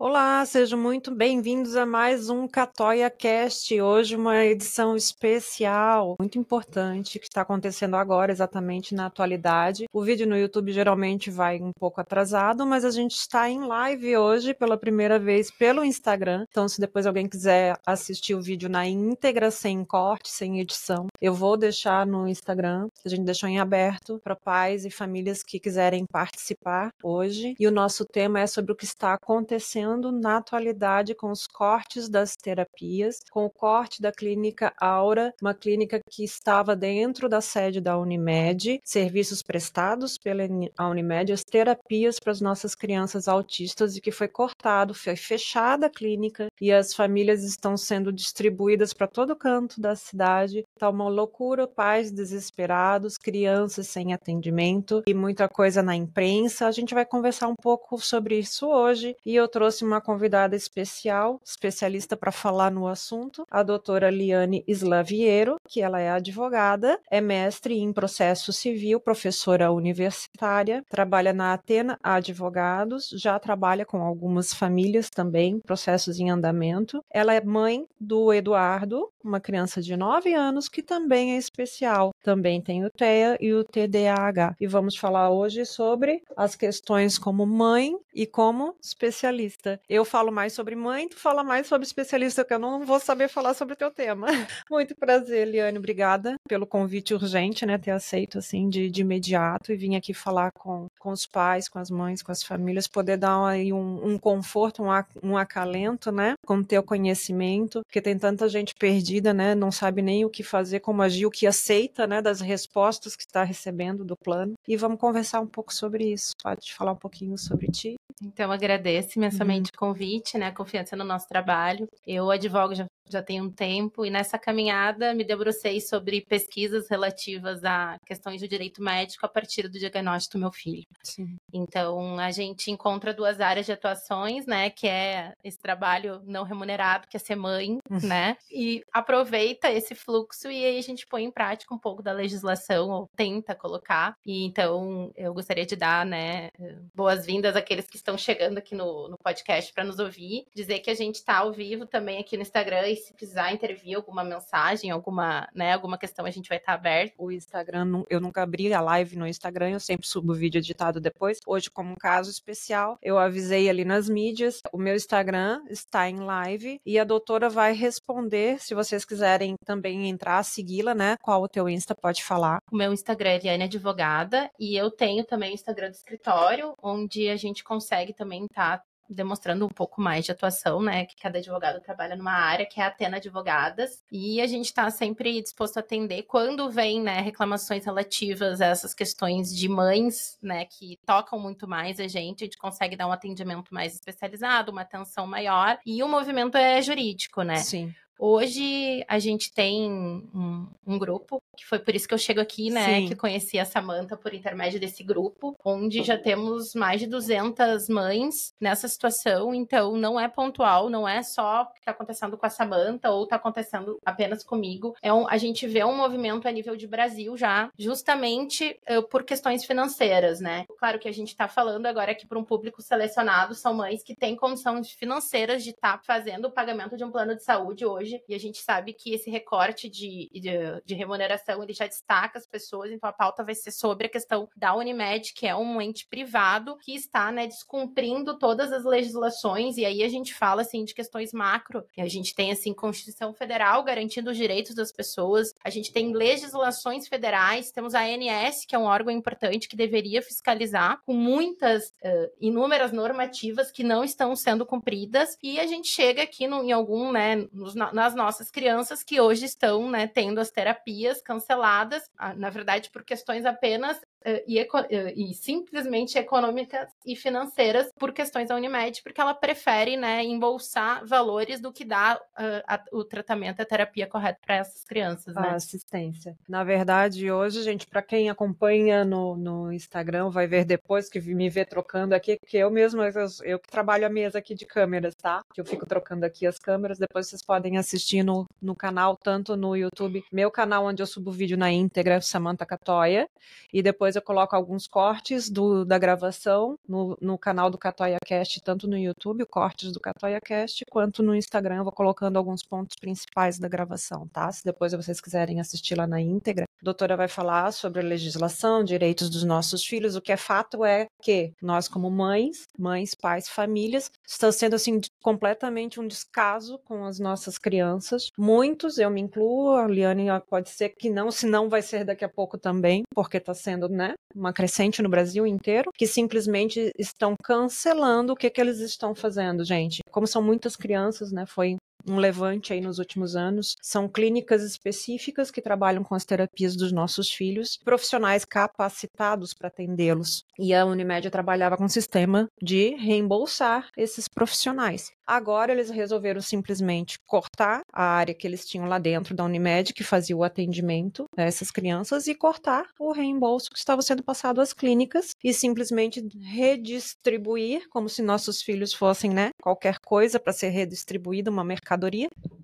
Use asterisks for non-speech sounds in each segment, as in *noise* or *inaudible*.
Olá, sejam muito bem-vindos a mais um Catoia Cast. Hoje uma edição especial, muito importante, que está acontecendo agora, exatamente na atualidade. O vídeo no YouTube geralmente vai um pouco atrasado, mas a gente está em live hoje pela primeira vez pelo Instagram. Então, se depois alguém quiser assistir o vídeo na íntegra, sem corte, sem edição, eu vou deixar no Instagram. A gente deixou em aberto para pais e famílias que quiserem participar hoje. E o nosso tema é sobre o que está acontecendo na atualidade com os cortes das terapias, com o corte da clínica Aura, uma clínica que estava dentro da sede da Unimed, serviços prestados pela Unimed, as terapias para as nossas crianças autistas e que foi cortado, foi fechada a clínica e as famílias estão sendo distribuídas para todo canto da cidade. Está uma loucura, pais desesperados, crianças sem atendimento e muita coisa na imprensa. A gente vai conversar um pouco sobre isso hoje e eu trouxe trouxe uma convidada especial, especialista para falar no assunto, a doutora Liane Slaviero, que ela é advogada, é mestre em processo civil, professora universitária, trabalha na Atena Advogados, já trabalha com algumas famílias também, processos em andamento. Ela é mãe do Eduardo, uma criança de 9 anos que também é especial, também tem o TEA e o TDAH. E vamos falar hoje sobre as questões como mãe e como especialista especialista. Eu falo mais sobre mãe, tu fala mais sobre especialista, que eu não vou saber falar sobre o teu tema. *laughs* Muito prazer, Liane, obrigada pelo convite urgente, né, ter aceito, assim, de, de imediato e vir aqui falar com, com os pais, com as mães, com as famílias, poder dar aí um, um conforto, um, um acalento, né, com o teu conhecimento, porque tem tanta gente perdida, né, não sabe nem o que fazer, como agir, o que aceita, né, das respostas que está recebendo do plano. E vamos conversar um pouco sobre isso. Pode falar um pouquinho sobre ti? Então, agradeço imensamente uhum. O convite, né? A confiança no nosso trabalho. Eu advogo já já tem um tempo, e nessa caminhada me debrucei sobre pesquisas relativas a questões do direito médico a partir do diagnóstico do meu filho. Sim. Então, a gente encontra duas áreas de atuações, né, que é esse trabalho não remunerado, que é ser mãe, uhum. né, e aproveita esse fluxo e aí a gente põe em prática um pouco da legislação, ou tenta colocar, e então eu gostaria de dar, né, boas-vindas àqueles que estão chegando aqui no, no podcast para nos ouvir, dizer que a gente está ao vivo também aqui no Instagram se precisar intervir alguma mensagem, alguma, né, alguma questão, a gente vai estar aberto. O Instagram, eu nunca abri a live no Instagram, eu sempre subo o vídeo editado depois. Hoje, como um caso especial, eu avisei ali nas mídias, o meu Instagram está em live e a doutora vai responder, se vocês quiserem também entrar, segui-la, né? Qual o teu Insta, pode falar. O meu Instagram é Eliane Advogada e eu tenho também o Instagram do escritório, onde a gente consegue também estar tá demonstrando um pouco mais de atuação, né? Que cada advogado trabalha numa área, que é a Atena Advogadas. E a gente está sempre disposto a atender quando vem, né, reclamações relativas a essas questões de mães, né, que tocam muito mais a gente, a gente consegue dar um atendimento mais especializado, uma atenção maior. E o movimento é jurídico, né? Sim. Hoje a gente tem um, um, grupo, que foi por isso que eu chego aqui, né? Sim. Que conheci a Samanta por intermédio desse grupo, onde já temos mais de 200 mães nessa situação. Então, não é pontual, não é só o que está acontecendo com a Samanta ou está acontecendo apenas comigo. É um, a gente vê um movimento a nível de Brasil já, justamente uh, por questões financeiras, né? Claro que a gente está falando agora aqui para um público selecionado, são mães que têm condições financeiras de estar tá fazendo o pagamento de um plano de saúde hoje hoje, e a gente sabe que esse recorte de, de, de, remuneração ele já destaca as pessoas, então a pauta vai ser sobre a questão da Unimed, que é um ente privado que está né, descumprindo todas as legislações, e aí a gente fala assim de questões macro, a gente tem assim Constituição Federal garantindo os direitos das pessoas, a gente tem legislações federais, temos a ANS, que é um órgão importante que deveria fiscalizar, com muitas, uh, inúmeras normativas que não estão sendo cumpridas, e a gente chega aqui no, em algum, né, nos, nas nossas crianças que hoje estão né, tendo as terapias canceladas, ah, na verdade, por questões apenas e, uh, e, simplesmente econômicas e financeiras por questões da Unimed, porque ela prefere né, embolsar valores do que dar uh, a, o tratamento, a terapia correta para essas crianças. Né? A assistência. Na verdade, hoje, gente, para quem acompanha no, no Instagram, vai ver depois que me vê trocando aqui, que eu mesma, eu, eu que trabalho a mesa aqui de câmeras, tá? Que eu fico trocando aqui as câmeras, depois vocês podem assistir no, no canal, tanto no YouTube, meu canal onde eu subo vídeo na íntegra, Samantha Catoia, e depois eu coloco alguns cortes do, da gravação no, no canal do Catoia Cast, tanto no YouTube, cortes do Catoia Cast, quanto no Instagram, vou colocando alguns pontos principais da gravação, tá? Se depois vocês quiserem assistir lá na íntegra, a doutora vai falar sobre a legislação, direitos dos nossos filhos. O que é fato é que nós, como mães, mães, pais, famílias, estão sendo assim completamente um descaso com as nossas crianças. Muitos, eu me incluo, a Liane pode ser que não, se não vai ser daqui a pouco também, porque está sendo, né, uma crescente no Brasil inteiro, que simplesmente estão cancelando o que, que eles estão fazendo, gente. Como são muitas crianças, né, foi um levante aí nos últimos anos. São clínicas específicas que trabalham com as terapias dos nossos filhos, profissionais capacitados para atendê-los. E a Unimed trabalhava com um sistema de reembolsar esses profissionais. Agora eles resolveram simplesmente cortar a área que eles tinham lá dentro da Unimed, que fazia o atendimento a essas crianças, e cortar o reembolso que estava sendo passado às clínicas e simplesmente redistribuir, como se nossos filhos fossem, né, qualquer coisa para ser redistribuída, uma mercadoria,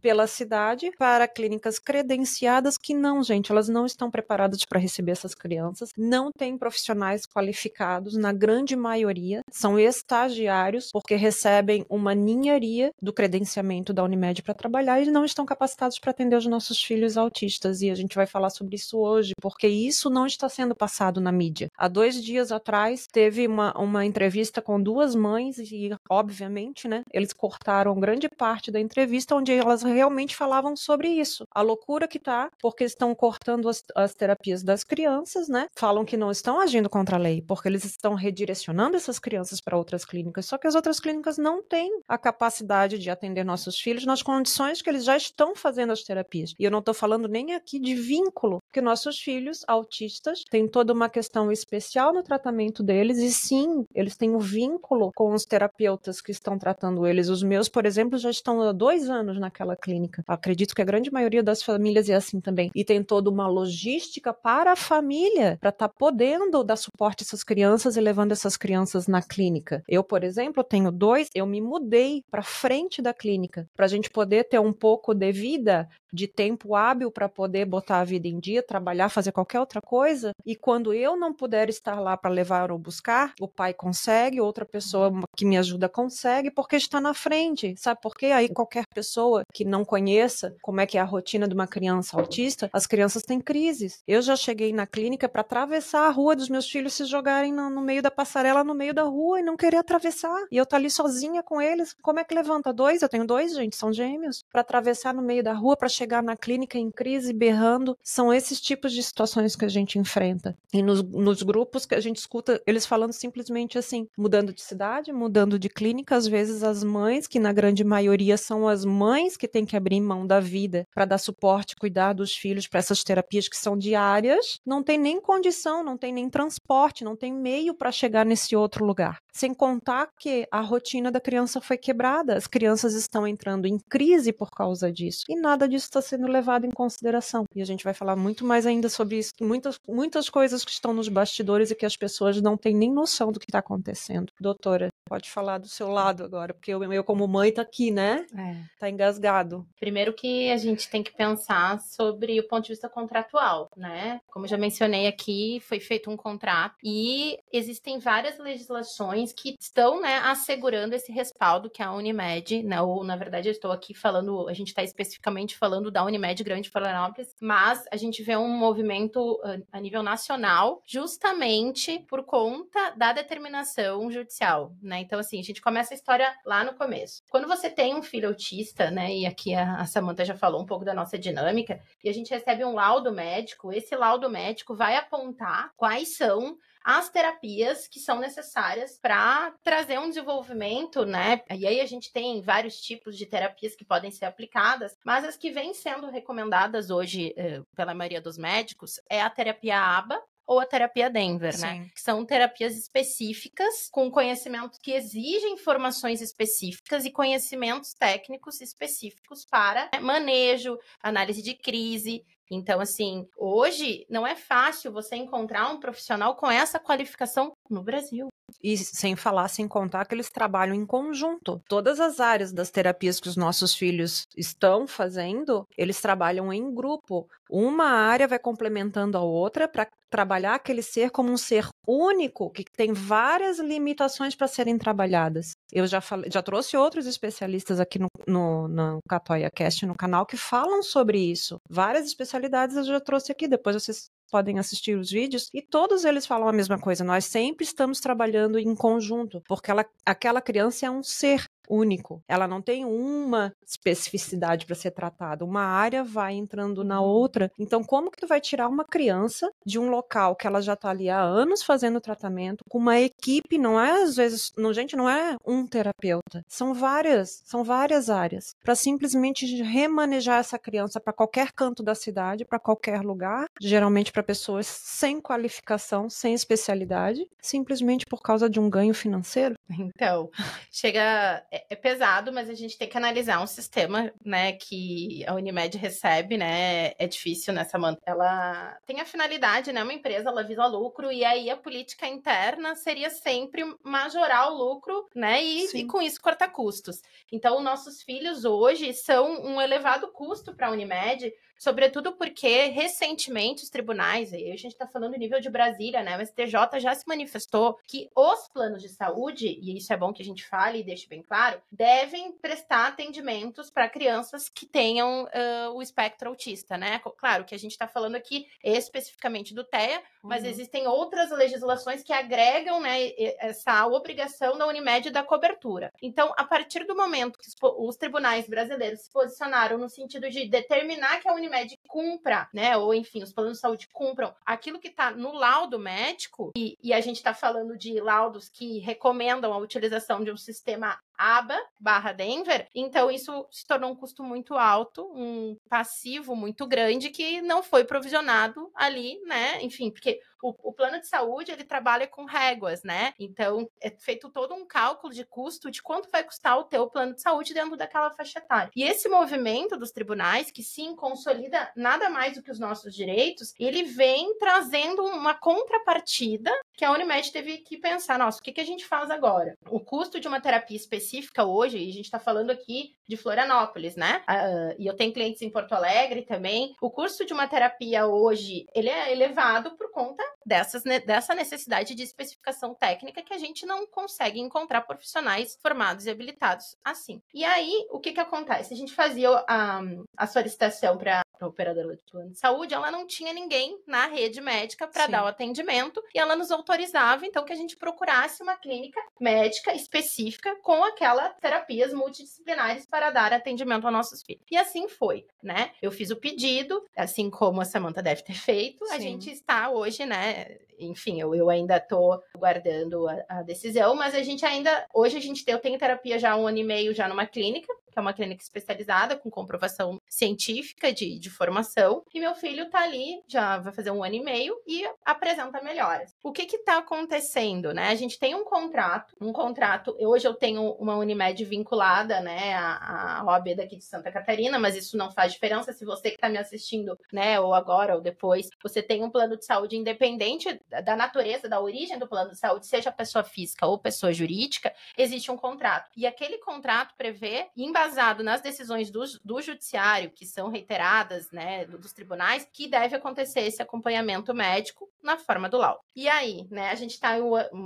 pela cidade para clínicas credenciadas que não, gente, elas não estão preparadas para receber essas crianças, não têm profissionais qualificados, na grande maioria são estagiários, porque recebem uma ninha do credenciamento da Unimed para trabalhar e não estão capacitados para atender os nossos filhos autistas. E a gente vai falar sobre isso hoje, porque isso não está sendo passado na mídia. Há dois dias atrás, teve uma, uma entrevista com duas mães e, obviamente, né, eles cortaram grande parte da entrevista onde elas realmente falavam sobre isso. A loucura que tá, porque estão cortando as, as terapias das crianças, né? Falam que não estão agindo contra a lei, porque eles estão redirecionando essas crianças para outras clínicas. Só que as outras clínicas não têm a capacidade capacidade de atender nossos filhos nas condições que eles já estão fazendo as terapias. E eu não estou falando nem aqui de vínculo, porque nossos filhos autistas têm toda uma questão especial no tratamento deles, e sim, eles têm um vínculo com os terapeutas que estão tratando eles. Os meus, por exemplo, já estão há dois anos naquela clínica. Acredito que a grande maioria das famílias é assim também. E tem toda uma logística para a família, para estar tá podendo dar suporte a essas crianças e levando essas crianças na clínica. Eu, por exemplo, tenho dois, eu me mudei para frente da clínica, para a gente poder ter um pouco de vida, de tempo hábil para poder botar a vida em dia, trabalhar, fazer qualquer outra coisa. E quando eu não puder estar lá para levar ou buscar, o pai consegue, outra pessoa que me ajuda consegue, porque está na frente. Sabe por quê? Aí qualquer pessoa que não conheça como é que é a rotina de uma criança autista, as crianças têm crises. Eu já cheguei na clínica para atravessar a rua dos meus filhos se jogarem no, no meio da passarela, no meio da rua e não querer atravessar. E eu tá ali sozinha com eles. Como é que levanta dois? Eu tenho dois, gente, são gêmeos. Para atravessar no meio da rua, para chegar na clínica em crise, berrando. São esses tipos de situações que a gente enfrenta. E nos, nos grupos que a gente escuta, eles falando simplesmente assim: mudando de cidade, mudando de clínica. Às vezes, as mães, que na grande maioria são as mães que têm que abrir mão da vida para dar suporte, cuidar dos filhos para essas terapias que são diárias, não tem nem condição, não tem nem transporte, não tem meio para chegar nesse outro lugar. Sem contar que a rotina da criança foi quebrada as crianças estão entrando em crise por causa disso. E nada disso está sendo levado em consideração. E a gente vai falar muito mais ainda sobre isso, muitas, muitas coisas que estão nos bastidores e que as pessoas não têm nem noção do que está acontecendo. Doutora, pode falar do seu lado agora, porque eu, eu como mãe, tá aqui, né? É. Tá engasgado. Primeiro que a gente tem que pensar sobre o ponto de vista contratual, né? Como já mencionei aqui, foi feito um contrato e existem várias legislações que estão, né, assegurando esse respaldo que a Unimed, né, ou na verdade eu estou aqui falando, a gente está especificamente falando da Unimed Grande Florianópolis, mas a gente vê um movimento a nível nacional justamente por conta da determinação judicial, né? Então, assim, a gente começa a história lá no começo. Quando você tem um filho autista, né, e aqui a, Samanta já falou um pouco da nossa dinâmica, e a gente recebe um laudo médico, esse laudo médico vai apontar quais são as terapias que são necessárias para trazer um desenvolvimento, né? E aí a gente tem vários tipos de terapias que podem ser aplicadas, mas as que vêm sendo recomendadas hoje eh, pela maioria dos médicos é a terapia ABA, ou a terapia Denver, né? Sim. né? Que são terapias específicas com conhecimentos que exigem informações específicas e conhecimentos técnicos específicos para manejo, análise de crise, então, assim, hoje não é fácil você encontrar um profissional com essa qualificação no Brasil. E sem falar, sem contar que eles trabalham em conjunto. Todas as áreas das terapias que os nossos filhos estão fazendo, eles trabalham em grupo. Uma área vai complementando a outra para trabalhar aquele ser como um ser único, que tem várias limitações para serem trabalhadas. Eu já, falei, já trouxe outros especialistas aqui no, no, no Catoia Cast, no canal, que falam sobre isso. Várias especialidades eu já trouxe aqui, depois vocês podem assistir os vídeos e todos eles falam a mesma coisa. Nós sempre estamos trabalhando em conjunto, porque ela, aquela criança é um ser único. Ela não tem uma especificidade para ser tratada. Uma área vai entrando na uhum. outra. Então, como que tu vai tirar uma criança de um local que ela já está ali há anos fazendo tratamento, com uma equipe, não é às vezes, não, gente, não é um terapeuta. São várias, são várias áreas para simplesmente remanejar essa criança para qualquer canto da cidade, para qualquer lugar, geralmente para pessoas sem qualificação, sem especialidade, simplesmente por causa de um ganho financeiro. Então, chega é, é, pesado, mas a gente tem que analisar um sistema, né, que a Unimed recebe, né, é difícil nessa ela tem a finalidade, né, uma empresa, ela visa lucro e aí a política interna seria sempre majorar o lucro, né, e, e com isso cortar custos. Então, nossos filhos hoje são um elevado custo para a Unimed, sobretudo porque recentemente os tribunais, aí a gente está falando nível de Brasília, né? O STJ já se manifestou que os planos de saúde, e isso é bom que a gente fale e deixe bem claro, devem prestar atendimentos para crianças que tenham uh, o espectro autista, né? Claro que a gente está falando aqui especificamente do TEA, mas uhum. existem outras legislações que agregam né, essa obrigação da Unimed da cobertura. Então, a partir do momento que os tribunais brasileiros se posicionaram no sentido de determinar que a Unimed cumpra, né, ou enfim, os planos de saúde cumpram aquilo que está no laudo médico, e, e a gente está falando de laudos que recomendam a utilização de um sistema ABA barra Denver, então isso se tornou um custo muito alto, um passivo muito grande que não foi provisionado ali, né? Enfim, porque o, o, plano de saúde ele trabalha com réguas, né? Então é feito todo um cálculo de custo de quanto vai custar o teu plano de saúde dentro daquela faixa etária. E esse movimento dos tribunais, que sim consolida nada mais do que os nossos direitos, ele vem trazendo uma contrapartida que a Unimed teve que pensar, nossa, o que, que a gente faz agora? O custo de uma terapia específica hoje, e a gente está falando aqui de Florianópolis, né? Uh, e eu tenho clientes em Porto Alegre também. O custo de uma terapia hoje, ele é elevado por conta dessas, dessa necessidade de especificação técnica que a gente não consegue encontrar profissionais formados e habilitados assim. E aí, o que que acontece? A gente fazia a, a solicitação para operadora de plano de saúde, ela não tinha ninguém na rede médica para dar o atendimento e ela nos autorizava então que a gente procurasse uma clínica médica específica com aquelas terapias multidisciplinares para dar atendimento aos nossos filhos. E assim foi, né? Eu fiz o pedido, assim como a Samanta deve ter feito, Sim. a gente está hoje, né, enfim, eu, eu ainda tô guardando a, a, decisão, mas a gente ainda, hoje a gente tem, eu tenho terapia já há um ano e meio já numa clínica, que é uma clínica especializada com comprovação científica de, de formação, e meu filho tá ali, já vai fazer um ano e meio e apresenta melhoras. O que que tá acontecendo, né? A gente tem um contrato, um contrato, hoje eu tenho uma Unimed vinculada, né, a, OAB daqui de Santa Catarina, mas isso não faz diferença se você que tá me assistindo, né, ou agora ou depois, você tem um plano de saúde independente da natureza, da origem do plano de saúde, seja pessoa física ou pessoa jurídica, existe um contrato. E aquele contrato prevê, embasado nas decisões do, do judiciário, que são reiteradas, né, dos tribunais, que deve acontecer esse acompanhamento médico na forma do laudo. E aí, né, a gente está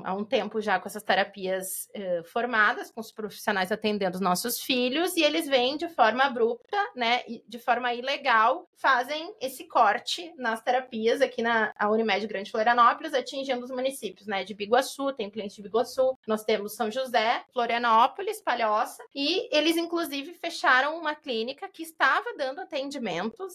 há um tempo já com essas terapias eh, formadas, com os profissionais atendendo os nossos filhos, e eles vêm de forma abrupta, né, de forma ilegal, fazem esse corte nas terapias aqui na Unimed Grande Florianópolis, atingindo os municípios, né, de Biguaçu, tem cliente de Biguaçu, nós temos São José, Florianópolis, Palhoça, e eles inclusive fecharam uma clínica que estava dando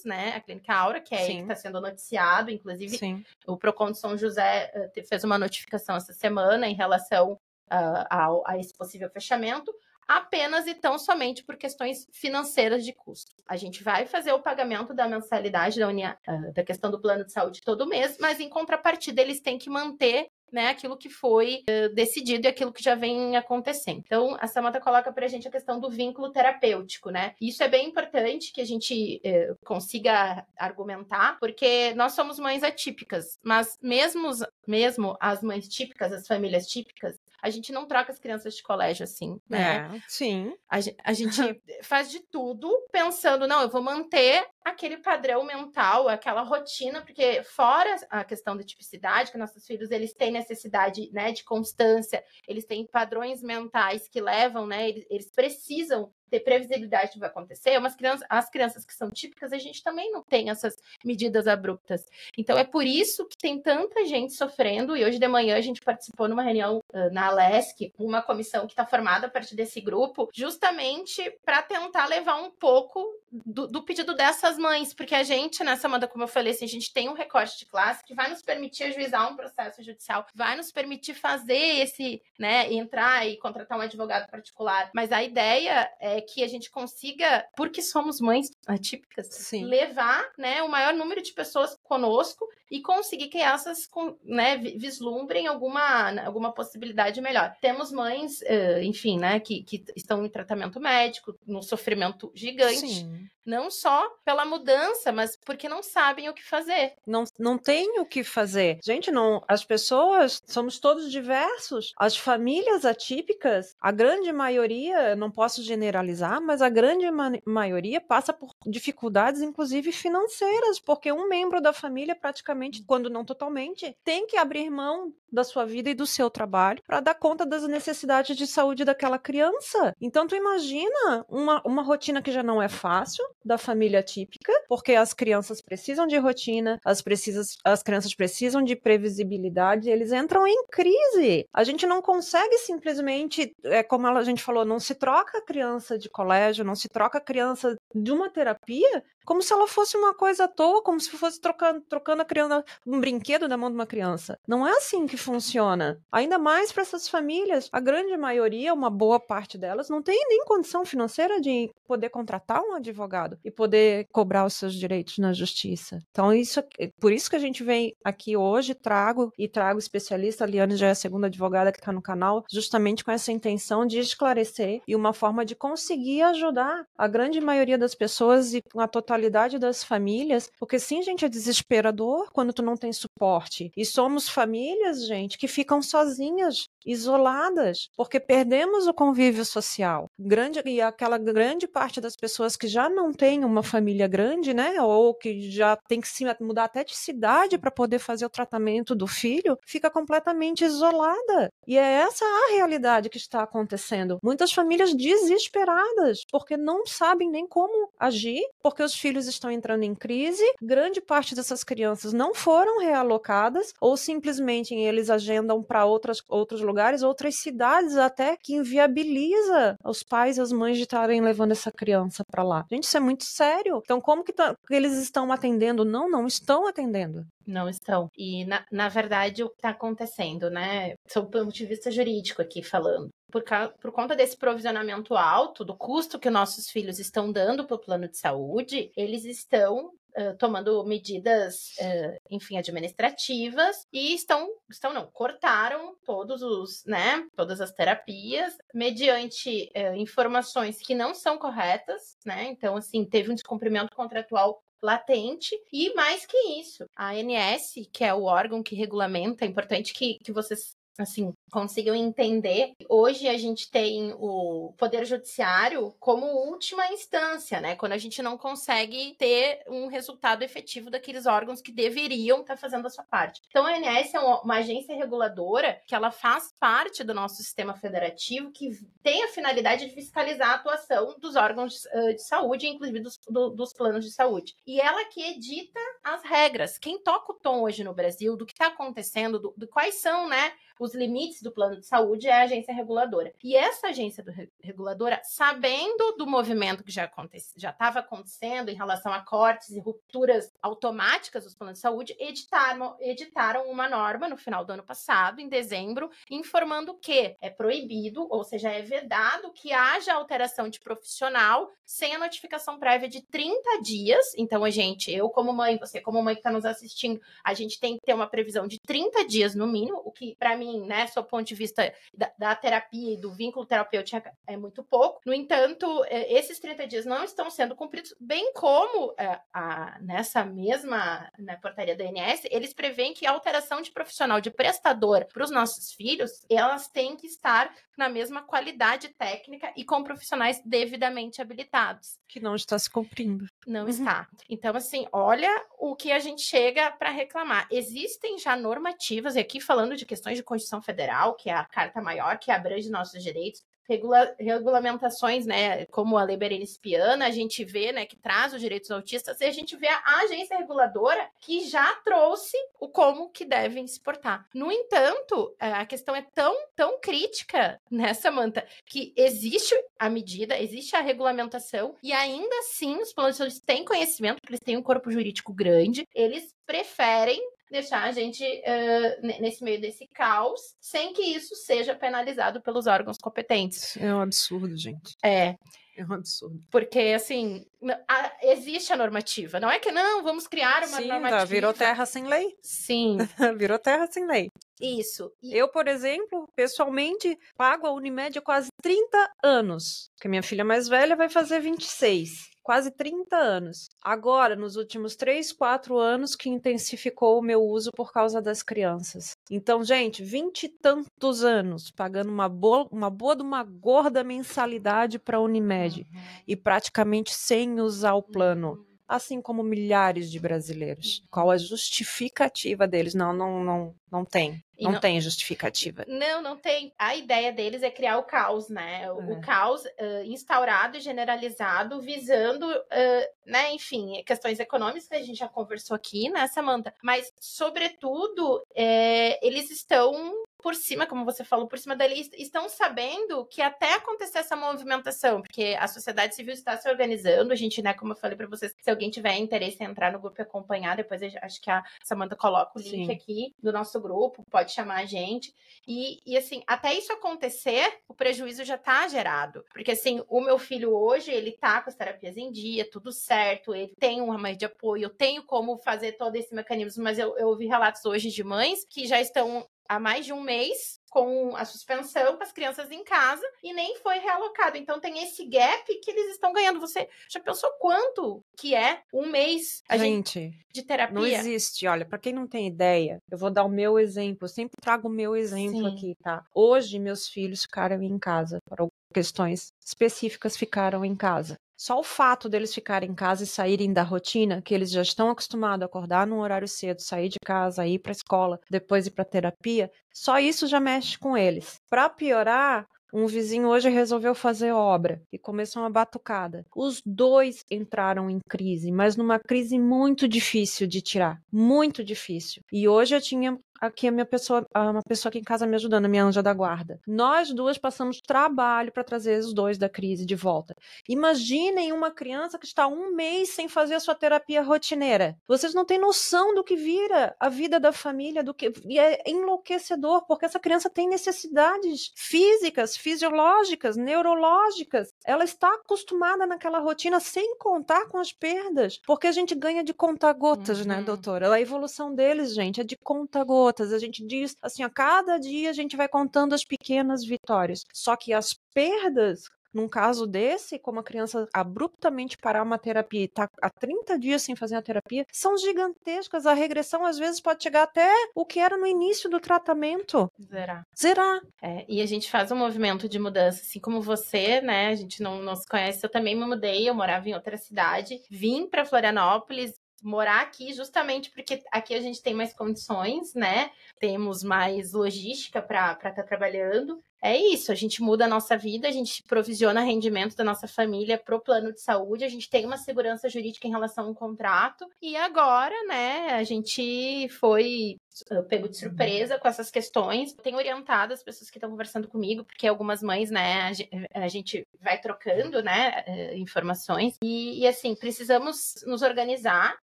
né, a clínica Aura, que é que está sendo noticiado, inclusive Sim. o Procon de São José uh, fez uma notificação essa semana em relação uh, ao, a esse possível fechamento, apenas e tão somente por questões financeiras de custo. A gente vai fazer o pagamento da mensalidade da, unia, ah, da questão do plano de saúde todo mês, mas em contrapartida eles têm que manter né, aquilo que foi uh, decidido e aquilo que já vem acontecendo. Então, a Samantha coloca para a gente a questão do vínculo terapêutico, né? Isso é bem importante que a gente uh, consiga argumentar, porque nós somos mães atípicas, mas mesmo, mesmo as mães típicas, as famílias típicas, a gente não troca as crianças de colégio assim, né? É, sim. A, a gente *laughs* faz de tudo pensando, não, eu vou manter aquele padrão mental, aquela rotina, porque fora a questão da tipicidade, que nossos filhos eles têm necessidade, né, de constância, eles têm padrões mentais que levam, né, eles, eles precisam ter previsibilidade do que vai acontecer. As crianças que são típicas, a gente também não tem essas medidas abruptas. Então é por isso que tem tanta gente sofrendo. E hoje de manhã a gente participou numa reunião uh, na Alesc, uma comissão que está formada a partir desse grupo, justamente para tentar levar um pouco do, do, pedido dessas mães, porque a gente, nessa manda, como eu falei, assim, a gente tem um recorte de classe que vai nos permitir ajuizar um processo judicial, vai nos permitir fazer esse, né, entrar e contratar um advogado particular. Mas a ideia é que a gente consiga, porque somos mães atípicas, Sim. levar, né, o maior número de pessoas conosco e conseguir que essas né, vislumbrem alguma, alguma possibilidade melhor. Temos mães, enfim, né, que, que estão em tratamento médico, no sofrimento gigante. Sim. Não só pela mudança, mas porque não sabem o que fazer. Não, não tem o que fazer. Gente, não. As pessoas somos todos diversos. As famílias atípicas, a grande maioria, não posso generalizar, mas a grande ma maioria passa por dificuldades, inclusive financeiras, porque um membro da família praticamente, quando não totalmente, tem que abrir mão da sua vida e do seu trabalho para dar conta das necessidades de saúde daquela criança. Então tu imagina uma, uma rotina que já não é fácil da família típica, porque as crianças precisam de rotina, as, precisas, as crianças precisam de previsibilidade, eles entram em crise. A gente não consegue simplesmente, é como a gente falou, não se troca a criança de colégio, não se troca a criança de uma terapia terapia, como se ela fosse uma coisa à toa, como se fosse trocando, trocando a criança, um brinquedo na mão de uma criança. Não é assim que funciona. Ainda mais para essas famílias, a grande maioria, uma boa parte delas, não tem nem condição financeira de poder contratar um advogado e poder cobrar os seus direitos na justiça. Então, isso, é por isso que a gente vem aqui hoje, trago e trago especialista, a Liane já é a segunda advogada que está no canal, justamente com essa intenção de esclarecer e uma forma de conseguir ajudar a grande maioria das pessoas e a total totalidade das famílias, porque sim, gente, é desesperador quando tu não tem suporte. E somos famílias, gente, que ficam sozinhas, isoladas, porque perdemos o convívio social. Grande e aquela grande parte das pessoas que já não tem uma família grande, né, ou que já tem que se mudar até de cidade para poder fazer o tratamento do filho, fica completamente isolada. E é essa a realidade que está acontecendo. Muitas famílias desesperadas, porque não sabem nem como agir, porque os filhos estão entrando em crise, grande parte dessas crianças não foram realocadas ou simplesmente eles agendam para outros lugares, outras cidades até que inviabiliza os pais e as mães de estarem levando essa criança para lá. Gente, isso é muito sério. Então, como que, tá, que eles estão atendendo? Não, não estão atendendo. Não estão. E, na, na verdade, o que está acontecendo, né? Sob o ponto de vista jurídico aqui falando. Por, por, conta desse provisionamento alto, do custo que nossos filhos estão dando para o plano de saúde, eles estão uh, tomando medidas, uh, enfim, administrativas e estão, estão não, cortaram todos os, né, todas as terapias mediante uh, informações que não são corretas, né? Então, assim, teve um descumprimento contratual latente. E mais que isso, a ANS, que é o órgão que regulamenta, é importante que, que vocês assim, consigam entender. Hoje a gente tem o Poder Judiciário como última instância, né? Quando a gente não consegue ter um resultado efetivo daqueles órgãos que deveriam estar tá fazendo a sua parte. Então, a ANS é uma agência reguladora que ela faz parte do nosso sistema federativo, que tem a finalidade de fiscalizar a atuação dos órgãos de saúde, inclusive dos, do, dos planos de saúde. E ela que edita as regras. Quem toca o tom hoje no Brasil do que está acontecendo, do, do quais são, né, os limites do plano de saúde é a agência reguladora. E essa agência reguladora, sabendo do movimento que já já estava acontecendo em relação a cortes e rupturas automáticas dos planos de saúde, editaram, editaram uma norma no final do ano passado, em dezembro, informando que é proibido, ou seja, é vedado que haja alteração de profissional sem a notificação prévia de 30 dias. Então, a gente, eu como mãe, você como mãe que está nos assistindo, a gente tem que ter uma previsão de 30 dias no mínimo, o que para mim, né, sob ponto de vista da, da, terapia e do vínculo terapêutico é muito pouco. No entanto, é, esses 30 dias não estão sendo cumpridos, bem como é, a, nessa mesma né, portaria da ANS, eles preveem que a alteração de profissional de prestador para os nossos filhos, elas têm que estar na mesma qualidade técnica e com profissionais devidamente habilitados. Que não está se cumprindo. Não uhum. está. Então, assim, olha o que a gente chega para reclamar. Existem já normativas, e aqui falando de questões de Constituição Federal, que é a carta maior que abrange nossos direitos, regula regulamentações, né, como a Lei Berenice Piana, a gente vê, né, que traz os direitos autistas, e a gente vê a agência reguladora que já trouxe o como que devem se portar. No entanto, é, a questão é tão, tão crítica, né, Samanta, que existe a medida, existe a regulamentação, e ainda assim os planos têm conhecimento, eles têm um corpo jurídico grande, eles preferem deixar a gente uh, nesse meio desse caos, sem que isso seja penalizado pelos órgãos competentes. É um absurdo, gente. É. É um absurdo. Porque, assim, a, existe a normativa. Não é que não, vamos criar uma Sim, normativa. Tá, virou terra sem lei. Sim. *laughs* virou terra sem lei. Isso. E... Eu, por exemplo, pessoalmente, pago a Unimed há quase 30 anos. Porque minha filha mais velha vai fazer 26 quase 30 anos. Agora, nos últimos 3, 4 anos, que intensificou o meu uso por causa das crianças. Então, gente, 20 e tantos anos pagando uma boa, uma boa de uma gorda mensalidade para a Unimed uhum. e praticamente sem usar o plano. Assim como milhares de brasileiros. Uhum. Qual a justificativa deles? Não, não, não, não tem. Não, não, tem justificativa. Não, não tem. A ideia deles é criar o caos, né? O, é. o caos uh, instaurado e generalizado, visando, uh, né, enfim, questões econômicas que a gente já conversou aqui, né, Samanta? Mas, sobretudo, é, eles estão por cima, como você falou, por cima da lei, estão sabendo que até acontecer essa movimentação, porque a sociedade civil está se organizando, a gente, né, como eu falei para vocês, se alguém tiver interesse em entrar no grupo e acompanhar, depois acho que a Samanta coloca o link Sim. aqui do nosso grupo, pode chamar a gente. E, e assim, até isso acontecer, o prejuízo já está gerado. Porque assim, o meu filho hoje, ele tá com as terapias em dia, tudo certo, ele tem uma mãe de apoio, eu tenho como fazer todo esse mecanismo, mas eu, eu ouvi relatos hoje de mães que já estão há mais de um mês com a suspensão, com as crianças em casa e nem foi realocado. Então tem esse gap que eles estão ganhando. Você já pensou quanto que é um mês gente, gente, de terapia? Não existe. Olha, para quem não tem ideia, eu vou dar o meu exemplo. Eu sempre trago o meu exemplo Sim. aqui, tá? Hoje meus filhos ficaram em casa por questões específicas ficaram em casa. Só o fato deles ficarem em casa e saírem da rotina, que eles já estão acostumados a acordar num horário cedo, sair de casa, ir para a escola, depois ir para terapia, só isso já mexe com eles. Para piorar, um vizinho hoje resolveu fazer obra e começou uma batucada. Os dois entraram em crise, mas numa crise muito difícil de tirar, muito difícil. E hoje eu tinha aqui a minha pessoa, uma pessoa aqui em casa me ajudando, a minha anja da guarda. Nós duas passamos trabalho para trazer os dois da crise de volta. Imaginem uma criança que está um mês sem fazer a sua terapia rotineira. Vocês não têm noção do que vira a vida da família, do que e é enlouquecedor, porque essa criança tem necessidades físicas, fisiológicas, neurológicas. Ela está acostumada naquela rotina sem contar com as perdas, porque a gente ganha de conta-gotas, né, uhum. né, doutora? A evolução deles, gente, é de conta-gotas gotas. A gente diz assim, a cada dia a gente vai contando as pequenas vitórias. Só que as perdas num caso desse, como a criança abruptamente parar uma terapia e tá há 30 dias sem fazer a terapia, são gigantescas. A regressão às vezes pode chegar até o que era no início do tratamento. Zerar. Zerar. É, e a gente faz um movimento de mudança, assim como você, né? A gente não, não se conhece, eu também me mudei, eu morava em outra cidade, vim para Florianópolis, morar aqui justamente porque aqui a gente tem mais condições, né? Temos mais logística para estar tá trabalhando. É isso, a gente muda a nossa vida, a gente provisiona rendimento da nossa família para o plano de saúde, a gente tem uma segurança jurídica em relação ao contrato, e agora, né, a gente foi uh, pego de surpresa com essas questões. Tenho orientado as pessoas que estão conversando comigo, porque algumas mães, né, a gente vai trocando, né, uh, informações. E, e assim, precisamos nos organizar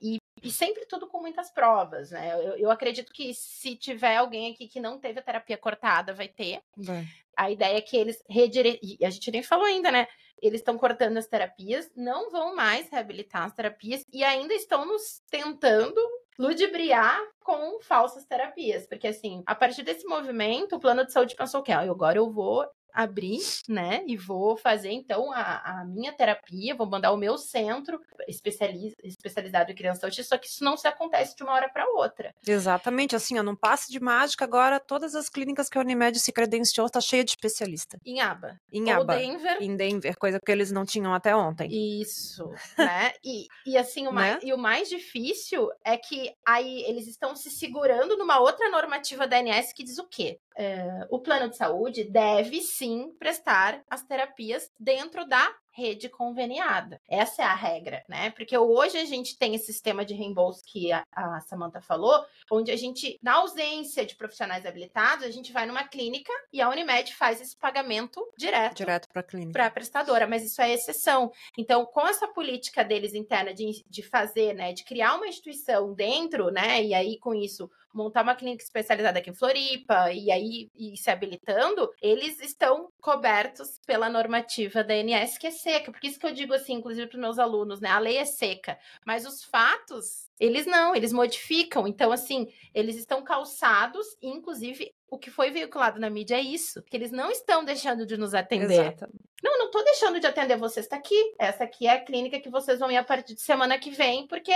e e sempre tudo com muitas provas, né? Eu, eu, acredito que se tiver alguém aqui que não teve a terapia cortada, vai ter. Vai. A ideia é que eles redire... A gente nem falou ainda, né? Eles estão cortando as terapias, não vão mais reabilitar as terapias e ainda estão nos tentando ludibriar com falsas terapias. Porque, assim, a partir desse movimento, o plano de saúde pensou que ah, agora eu vou abrir, né? E vou fazer então a, a minha terapia, vou mandar o meu centro especializ, especializado em criança autista, só que isso não se acontece de uma hora para outra. Exatamente, assim, ó, num passe de mágica, agora todas as clínicas que a Unimed se credenciou tá cheia de especialista. Em aba. Em Ou aba. Denver. Em Denver, coisa que eles não tinham até ontem. Isso, né? e, e assim, o mais, *laughs* né? e o mais difícil é que aí eles estão se segurando numa outra normativa da ANS que diz o quê? É, o plano de saúde deve sim prestar as terapias dentro da rede conveniada. Essa é a regra, né? Porque hoje a gente tem esse sistema de reembolso que a, a Samantha falou, onde a gente, na ausência de profissionais habilitados, a gente vai numa clínica e a Unimed faz esse pagamento direto. Direto para a clínica. Para a prestadora, mas isso é exceção. Então, com essa política deles interna de, de fazer, né, de criar uma instituição dentro, né, e aí com isso montar uma clínica especializada aqui em Floripa e aí e se habilitando, eles estão cobertos pela normativa da é seca. Por isso que eu digo assim, inclusive para meus alunos, né? A lei é seca, mas os fatos, eles não, eles modificam. Então, assim, eles estão calçados, inclusive o que foi veiculado na mídia é isso, que eles não estão deixando de nos atender. Exatamente. Não, não tô deixando de atender vocês, tá aqui. Essa aqui é a clínica que vocês vão ir a partir de semana que vem, porque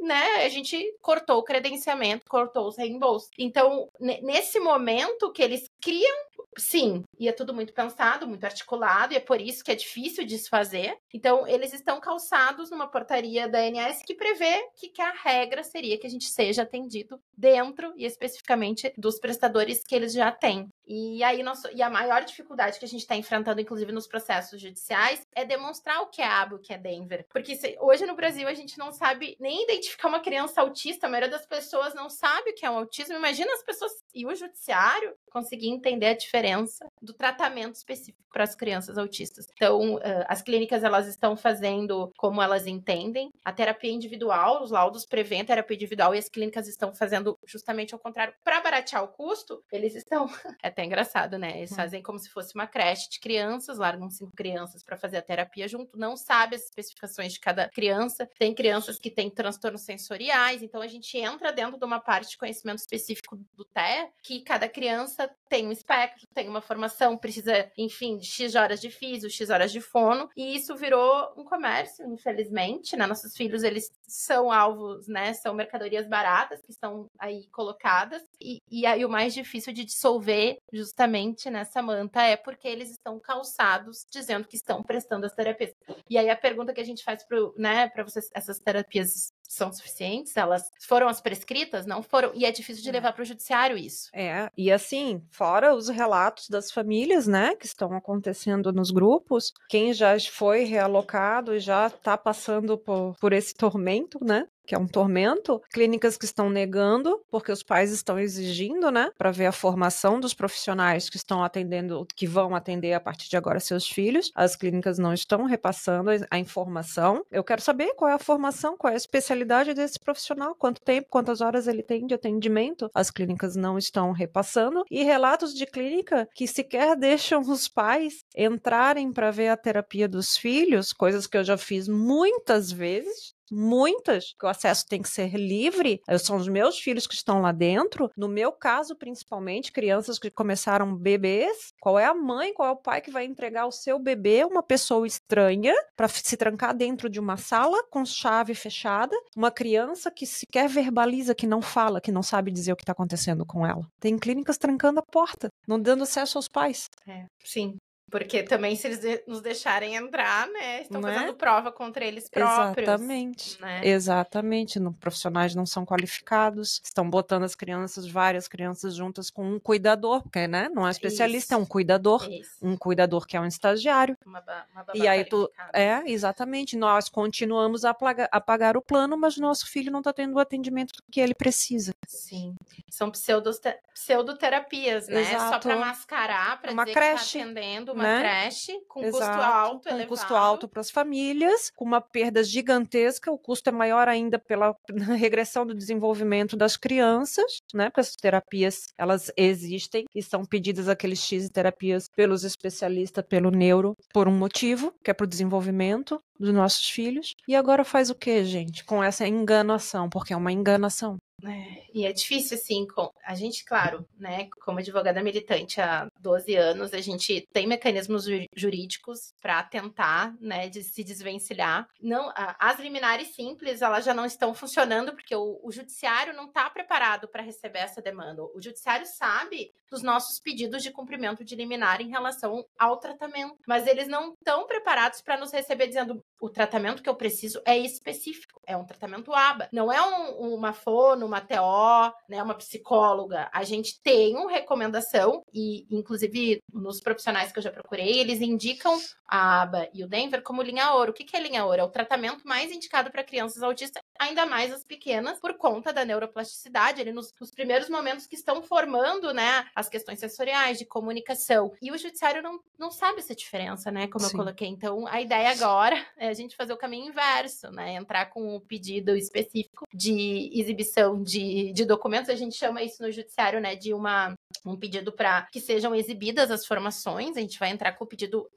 né, a gente cortou o credenciamento, cortou os reembolsos. Então, nesse momento que eles criam Sim, e é tudo muito pensado, muito articulado, e é por isso que é difícil desfazer. Então, eles estão calçados numa portaria da ANS que prevê que, que a regra seria que a gente seja atendido dentro e especificamente dos prestadores que eles já têm. E aí, nosso, e a maior dificuldade que a gente está enfrentando, inclusive nos processos judiciais, é demonstrar o que é ABO, o que é Denver. Porque se, hoje no Brasil a gente não sabe nem identificar uma criança autista, a maioria das pessoas não sabe o que é um autismo. Imagina as pessoas e o judiciário conseguir entender a diferença do tratamento específico para as crianças autistas. Então, uh, as clínicas elas estão fazendo como elas entendem. A terapia individual, os laudos prevêem a terapia individual e as clínicas estão fazendo justamente ao contrário. Para baratear o custo, eles estão. *laughs* é até engraçado, né? Eles hum. fazem como se fosse uma creche de crianças, largam cinco crianças para fazer a terapia junto, não sabe as especificações de cada criança. Tem crianças que têm transtornos sensoriais, então a gente entra dentro de uma parte de conhecimento específico do TEA, que cada criança tem um espectro, tem uma formação, precisa, enfim, de X horas de físico, X horas de fono, e isso virou um comércio, infelizmente, né? Nossos filhos, eles são alvos, né? São mercadorias baratas que estão aí colocadas, e, e aí o mais difícil de dissolver justamente nessa manta é porque eles estão calçados dizendo que estão prestando as terapias. E aí a pergunta que a gente faz para né, vocês, essas terapias são suficientes? Elas foram as prescritas? Não foram? E é difícil de é. levar para o judiciário isso. É, e assim, fora os relatos das famílias, né, que estão acontecendo nos grupos, quem já foi realocado e já está passando por, por esse tormento, né, que é um tormento, clínicas que estão negando, porque os pais estão exigindo, né, para ver a formação dos profissionais que estão atendendo, que vão atender a partir de agora seus filhos. As clínicas não estão repassando a informação. Eu quero saber qual é a formação, qual é a especialidade desse profissional, quanto tempo, quantas horas ele tem de atendimento. As clínicas não estão repassando e relatos de clínica que sequer *laughs* deixam os pais entrarem para ver a terapia dos filhos, coisas que eu já fiz muitas vezes muitas, que o acesso tem que ser livre. São os meus filhos que estão lá dentro. No meu caso, principalmente, crianças que começaram bebês. Qual é a mãe, qual é o pai que vai entregar o seu bebê a uma pessoa estranha para se trancar dentro de uma sala com chave fechada? Uma criança que sequer verbaliza, que não fala, que não sabe dizer o que está acontecendo com ela. Tem clínicas trancando a porta, não dando acesso aos pais. É, sim. Porque também, se eles nos deixarem entrar, né? Estão não fazendo é? prova contra eles próprios. Exatamente. Né? Exatamente. No, profissionais não são qualificados, estão botando as crianças, várias crianças juntas com um cuidador, porque, né? Não é especialista, Isso. é um cuidador. Isso. Um cuidador que é um estagiário. Uma, uma e aí tu. É, exatamente. Nós continuamos a, plaga, a pagar o plano, mas nosso filho não está tendo o atendimento que ele precisa. Sim. São pseudoterapias, né? Exato. Só para mascarar, para dizer creche. que tá atendendo, uma né? creche com Exato, custo alto, com elevado. custo alto para as famílias, com uma perda gigantesca, o custo é maior ainda pela *laughs* regressão do desenvolvimento das crianças, né? Porque essas terapias, elas existem e são pedidas aqueles X terapias pelos especialistas, pelo neuro, por um motivo, que é para o desenvolvimento dos nossos filhos. E agora faz o que, gente? Com essa enganação, porque é uma enganação. É, e é difícil, assim, com a gente, claro, né, como advogada militante há 12 anos, a gente tem mecanismos jurídicos para tentar, né, de se desvencilhar. Não, as liminares simples, elas já não estão funcionando porque o, o judiciário não está preparado para receber essa demanda. O judiciário sabe dos nossos pedidos de cumprimento de liminar em relação ao tratamento, mas eles não estão preparados para nos receber dizendo o tratamento que eu preciso é específico, é um tratamento ABA, não é um, uma fono, uma TO, né, uma psicóloga. A gente tem uma recomendação e, inclusive, nos profissionais que eu já procurei, eles indicam a aba e o Denver como linha ouro. O que, que é linha ouro? É o tratamento mais indicado para crianças autistas, ainda mais as pequenas, por conta da neuroplasticidade, ali nos, nos primeiros momentos que estão formando, né, as questões sensoriais, de comunicação. E o judiciário não, não sabe essa diferença, né, como Sim. eu coloquei. Então, a ideia agora é a gente fazer o caminho inverso, né, entrar com um pedido específico de exibição de, de documentos, a gente chama isso no judiciário, né, de uma um pedido para que sejam exibidas as formações. A gente vai entrar com o pedido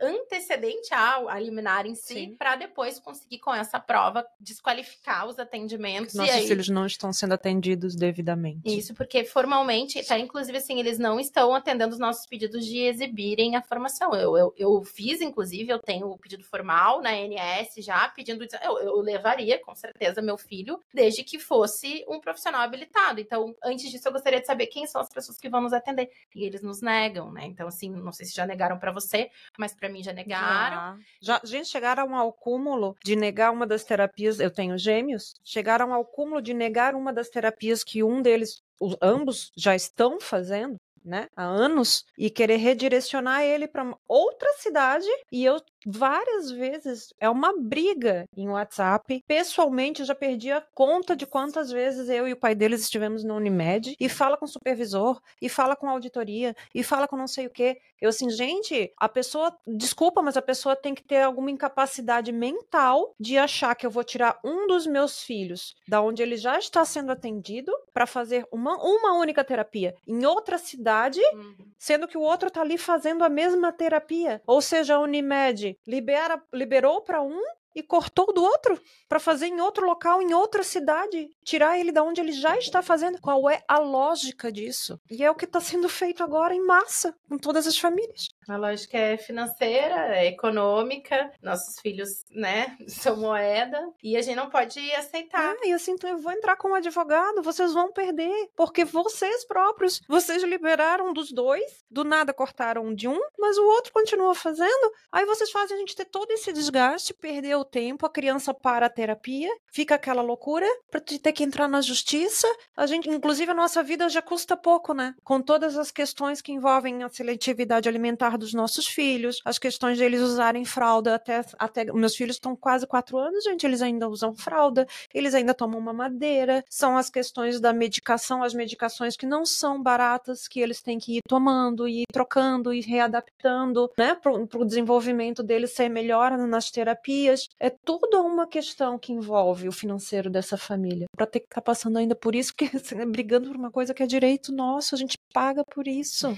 antecedente ao liminar em si, para depois conseguir, com essa prova, desqualificar os atendimentos. Nossos aí... filhos não estão sendo atendidos devidamente. Isso, porque formalmente, tá, inclusive assim, eles não estão atendendo os nossos pedidos de exibirem a formação. Eu, eu, eu fiz, inclusive, eu tenho o pedido formal na ANS já, pedindo. Eu, eu levaria, com certeza, meu filho, desde que fosse um profissional habilitado. Então, antes disso, eu gostaria de saber quem são as pessoas que vão nos atender. E eles nos negam, né? Então, assim, não sei se já negaram para você, mas para mim já negaram. Já. já. Gente, chegaram ao cúmulo de negar uma das terapias. Eu tenho gêmeos. Chegaram ao cúmulo de negar uma das terapias que um deles, os, ambos já estão fazendo. Né, há anos e querer redirecionar ele para outra cidade e eu várias vezes. É uma briga em WhatsApp. Pessoalmente, eu já perdi a conta de quantas vezes eu e o pai deles estivemos na Unimed e fala com o supervisor, e fala com a auditoria, e fala com não sei o quê. Eu assim, gente, a pessoa, desculpa, mas a pessoa tem que ter alguma incapacidade mental de achar que eu vou tirar um dos meus filhos da onde ele já está sendo atendido para fazer uma, uma única terapia em outra cidade, uhum. sendo que o outro está ali fazendo a mesma terapia. Ou seja, a Unimed libera, liberou para um e cortou do outro para fazer em outro local, em outra cidade, tirar ele da onde ele já está fazendo. Qual é a lógica disso? E é o que está sendo feito agora em massa, com todas as famílias. A lógica é financeira, é econômica. Nossos filhos, né, *laughs* são moeda e a gente não pode aceitar. Ah, e assim, então eu vou entrar como advogado, vocês vão perder, porque vocês próprios, vocês liberaram dos dois, do nada cortaram de um, mas o outro continua fazendo. Aí vocês fazem a gente ter todo esse desgaste, perder o tempo, a criança para a terapia, fica aquela loucura para ter que entrar na justiça. A gente, inclusive, a nossa vida já custa pouco, né? Com todas as questões que envolvem a seletividade alimentar dos nossos filhos, as questões deles usarem fralda até, até meus filhos estão quase quatro anos, gente, eles ainda usam fralda, eles ainda tomam mamadeira, são as questões da medicação, as medicações que não são baratas, que eles têm que ir tomando e trocando e readaptando, né, para o desenvolvimento deles ser melhor nas terapias. É toda uma questão que envolve o financeiro dessa família, para ter que estar tá passando ainda por isso, que assim, brigando por uma coisa que é direito nosso, a gente paga por isso.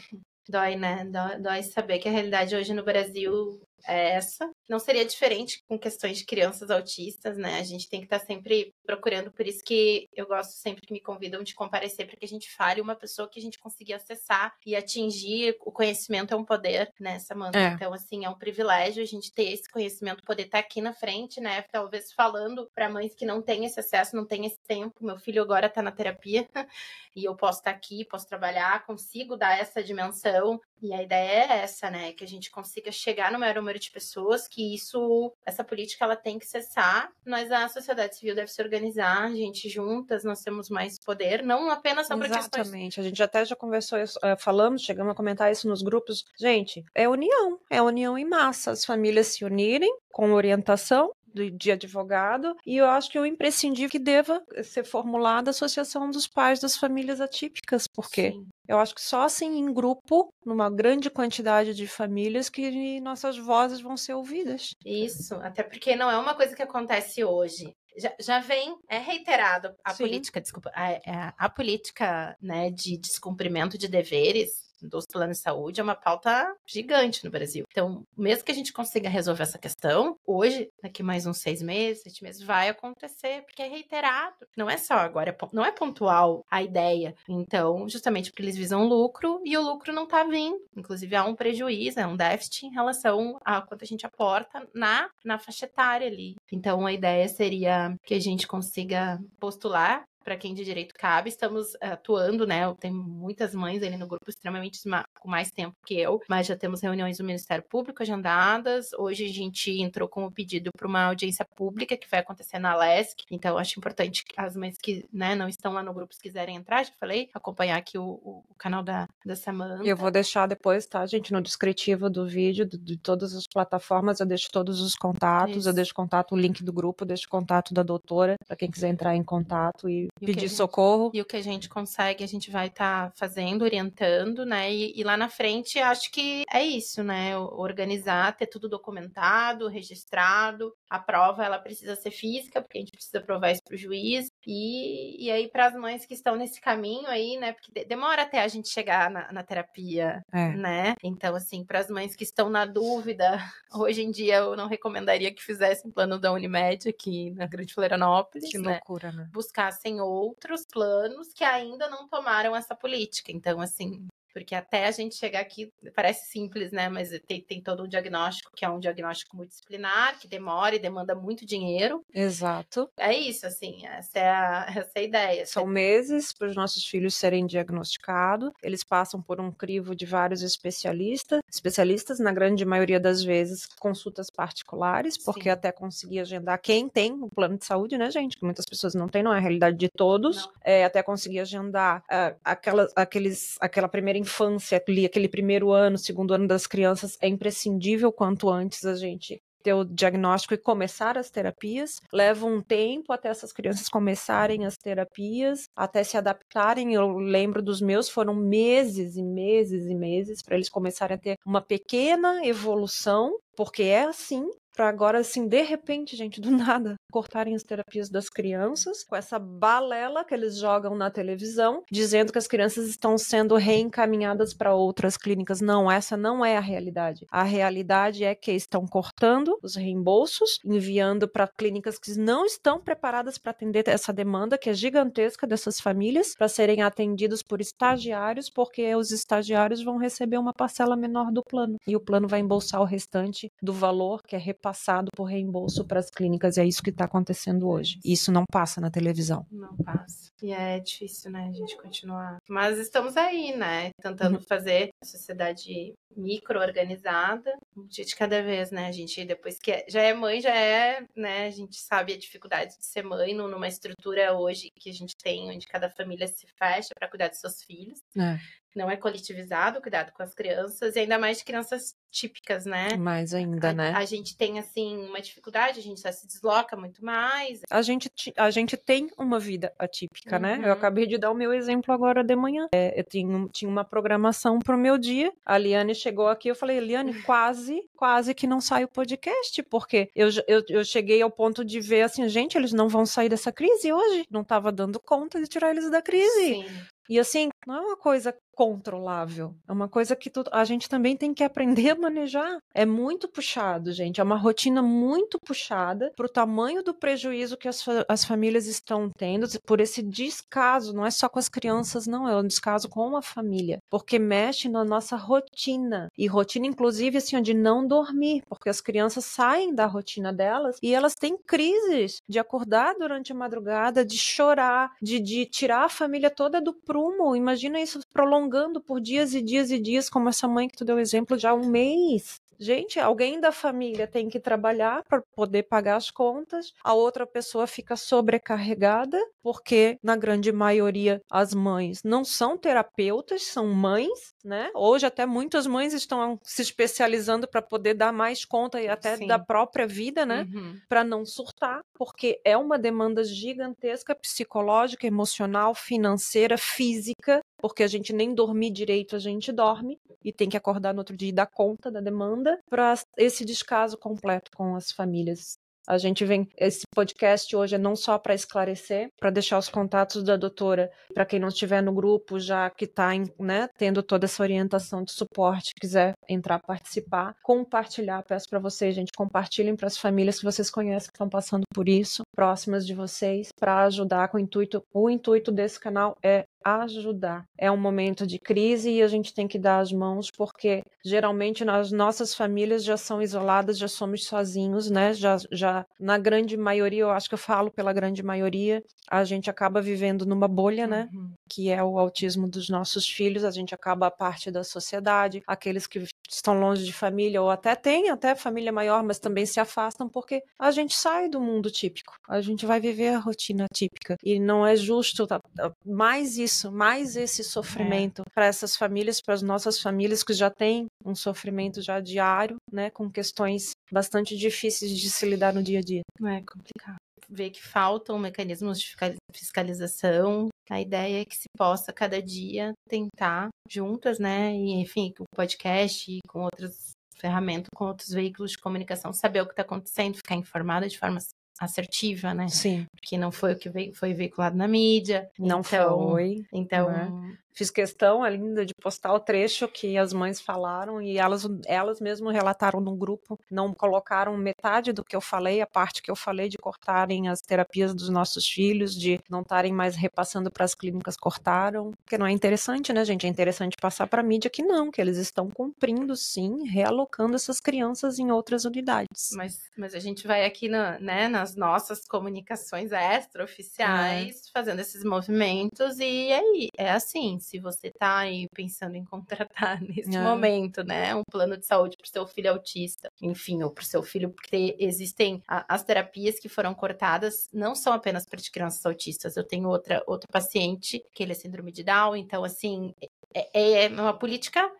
Dói, né? Dói, dói saber que a realidade hoje no Brasil é essa. Não seria diferente com questões de crianças autistas, né? A gente tem que estar tá sempre procurando, por isso que eu gosto sempre que me convidam de comparecer para que a gente fale uma pessoa que a gente conseguir acessar e atingir. O conhecimento é um poder, né, Samanta? É. Então, assim, é um privilégio a gente ter esse conhecimento, poder estar tá aqui na frente, né? Talvez falando para mães que não têm esse acesso, não têm esse tempo. Meu filho agora está na terapia *laughs* e eu posso estar tá aqui, posso trabalhar, consigo dar essa dimensão. E a ideia é essa, né? Que a gente consiga chegar no maior número de pessoas, que isso, essa política, ela tem que cessar, mas a sociedade civil deve se organizar, a gente juntas, nós temos mais poder, não apenas sobre Exatamente. questões... Exatamente, a gente até já conversou, uh, falamos, chegamos a comentar isso nos grupos. Gente, é união, é união em massa, as famílias se unirem com orientação, de advogado, e eu acho que é um imprescindível que deva ser formulada a Associação dos Pais das Famílias Atípicas, porque Sim. eu acho que só assim em grupo, numa grande quantidade de famílias, que nossas vozes vão ser ouvidas. Isso, até porque não é uma coisa que acontece hoje já, já vem, é reiterado a Sim. política, desculpa, a, a, a política né, de descumprimento de deveres dos planos de saúde é uma pauta gigante no Brasil. Então, mesmo que a gente consiga resolver essa questão, hoje, daqui mais uns seis meses, sete meses, vai acontecer, porque é reiterado. Não é só agora, é não é pontual a ideia. Então, justamente porque eles visam lucro e o lucro não tá vindo. Inclusive, há um prejuízo, é um déficit em relação a quanto a gente aporta na, na faixa etária ali. Então, a ideia seria que a gente consiga postular para quem de direito cabe. Estamos eh, atuando, né? Tem muitas mães ali no grupo extremamente com mais tempo que eu, mas já temos reuniões do Ministério Público agendadas. Hoje a gente entrou com o pedido para uma audiência pública que vai acontecer na LESC. Então, acho importante que as mães que né, não estão lá no grupo, se quiserem entrar, já falei, acompanhar aqui o, o, o canal da, da Samanta. Eu vou deixar depois, tá, gente, no descritivo do vídeo, de, de todas as plataformas, eu deixo todos os contatos, Isso. eu deixo contato, o link do grupo, eu deixo contato da doutora, para quem quiser entrar em contato e pedir gente, socorro. E o que a gente consegue, a gente vai estar tá fazendo, orientando, né? E, e, lá na frente, acho que é isso, né? Organizar, ter tudo documentado, registrado. A prova, ela precisa ser física, porque a gente precisa provar isso para o juiz. E, e aí, para as mães que estão nesse caminho aí, né? Porque demora até a gente chegar na, na terapia, é. né? Então, assim, para as mães que estão na dúvida, *laughs* hoje em dia eu não recomendaria que fizessem plano da Unimed aqui na Grande Florianópolis. Que né? loucura, né? Buscassem outros planos que ainda não tomaram essa política. Então, assim, porque até a gente chegar aqui, parece simples, né? Mas tem, tem todo um diagnóstico que é um diagnóstico multidisciplinar, que demora e demanda muito dinheiro. Exato. É isso, assim, essa é a, *laughs* essa é a ideia. São meses para os nossos filhos serem diagnosticados, eles passam por um crivo de vários especialistas, especialistas, na grande maioria das vezes, consultas particulares, porque Sim. até conseguir agendar quem tem o plano de saúde, né, gente? Que muitas pessoas não têm, não é a realidade de todos, é, até conseguir agendar uh, aquela, aqueles, aquela primeira infância ali, aquele primeiro ano, segundo ano das crianças, é imprescindível quanto antes a gente ter o diagnóstico e começar as terapias. Leva um tempo até essas crianças começarem as terapias, até se adaptarem. Eu lembro dos meus, foram meses e meses e meses para eles começarem a ter uma pequena evolução, porque é assim, para agora, assim, de repente, gente, do *laughs* nada, cortarem as terapias das crianças com essa balela que eles jogam na televisão, dizendo que as crianças estão sendo reencaminhadas para outras clínicas. Não, essa não é a realidade. A realidade é que estão cortando os reembolsos, enviando para clínicas que não estão preparadas para atender essa demanda que é gigantesca dessas famílias, para serem atendidos por estagiários, porque os estagiários vão receber uma parcela menor do plano e o plano vai embolsar o restante do valor que é repassado passado por reembolso para as clínicas, e é isso que está acontecendo hoje. Isso não passa na televisão. Não passa. E é difícil, né, a gente continuar. Mas estamos aí, né, tentando uhum. fazer a sociedade micro-organizada, um dia de cada vez, né, a gente, depois que é, já é mãe, já é, né, a gente sabe a dificuldade de ser mãe numa estrutura hoje que a gente tem, onde cada família se fecha para cuidar dos seus filhos. É não é coletivizado o cuidado com as crianças, e ainda mais de crianças típicas, né? Mais ainda, a, né? A gente tem, assim, uma dificuldade, a gente só se desloca muito mais. A gente, a gente tem uma vida atípica, uhum. né? Eu uhum. acabei de dar o meu exemplo agora de manhã. É, eu tinha, tinha uma programação pro meu dia, a Liane chegou aqui, eu falei, Liane, *laughs* quase, quase que não sai o podcast, porque eu, eu, eu cheguei ao ponto de ver, assim, gente, eles não vão sair dessa crise hoje, não tava dando conta de tirar eles da crise. Sim. E assim, não é uma coisa controlável. É uma coisa que tu, a gente também tem que aprender a manejar. É muito puxado, gente. É uma rotina muito puxada para o tamanho do prejuízo que as, as famílias estão tendo por esse descaso. Não é só com as crianças, não. É um descaso com a família. Porque mexe na nossa rotina. E rotina, inclusive, assim, de não dormir. Porque as crianças saem da rotina delas e elas têm crises de acordar durante a madrugada, de chorar, de, de tirar a família toda do prumo. Imagina isso prolongando por dias e dias e dias, como essa mãe que tu deu exemplo, já um mês. Gente, alguém da família tem que trabalhar para poder pagar as contas, a outra pessoa fica sobrecarregada, porque na grande maioria as mães não são terapeutas, são mães, né? Hoje até muitas mães estão se especializando para poder dar mais conta e até Sim. da própria vida, né? Uhum. Para não surtar, porque é uma demanda gigantesca psicológica, emocional, financeira, física, porque a gente nem dormir direito a gente dorme e tem que acordar no outro dia e dar conta da demanda para esse descaso completo com as famílias. A gente vem. Esse podcast hoje é não só para esclarecer, para deixar os contatos da doutora, para quem não estiver no grupo, já que está né, tendo toda essa orientação de suporte, quiser entrar participar, compartilhar. Peço para vocês, gente, compartilhem para as famílias que vocês conhecem que estão passando por isso, próximas de vocês, para ajudar com o intuito. O intuito desse canal é ajudar. É um momento de crise e a gente tem que dar as mãos, porque geralmente nas nossas famílias já são isoladas, já somos sozinhos, né? Já, já na grande maioria, eu acho que eu falo pela grande maioria, a gente acaba vivendo numa bolha, né? Uhum. Que é o autismo dos nossos filhos, a gente acaba parte da sociedade, aqueles que estão longe de família ou até têm até família maior, mas também se afastam porque a gente sai do mundo típico. A gente vai viver a rotina típica e não é justo tá, mais isso, mais esse sofrimento é. para essas famílias, para as nossas famílias que já têm um sofrimento já diário, né, com questões bastante difíceis de se lidar no dia a dia. É complicado ver que faltam mecanismos de fiscalização. A ideia é que se possa cada dia tentar juntas, né, e enfim, com o podcast e com outras ferramentas, com outros veículos de comunicação, saber o que está acontecendo, ficar informada de forma assertiva, né? Sim. Porque não foi o que veio, foi veiculado na mídia. Não então, foi. Então, né? Fiz questão ainda de postar o trecho que as mães falaram e elas, elas mesmas relataram no grupo, não colocaram metade do que eu falei, a parte que eu falei de cortarem as terapias dos nossos filhos, de não estarem mais repassando para as clínicas, cortaram. Porque não é interessante, né, gente? É interessante passar para a mídia que não, que eles estão cumprindo sim, realocando essas crianças em outras unidades. Mas, mas a gente vai aqui na, né, nas nossas comunicações extraoficiais, é. fazendo esses movimentos, e aí, é assim, se você está aí pensando em contratar *laughs* neste é. momento, né, um plano de saúde para o seu filho autista, enfim, ou para o seu filho, porque existem as terapias que foram cortadas, não são apenas para crianças autistas. Eu tenho outra, outro paciente que ele é síndrome de Down, então, assim, é, é uma política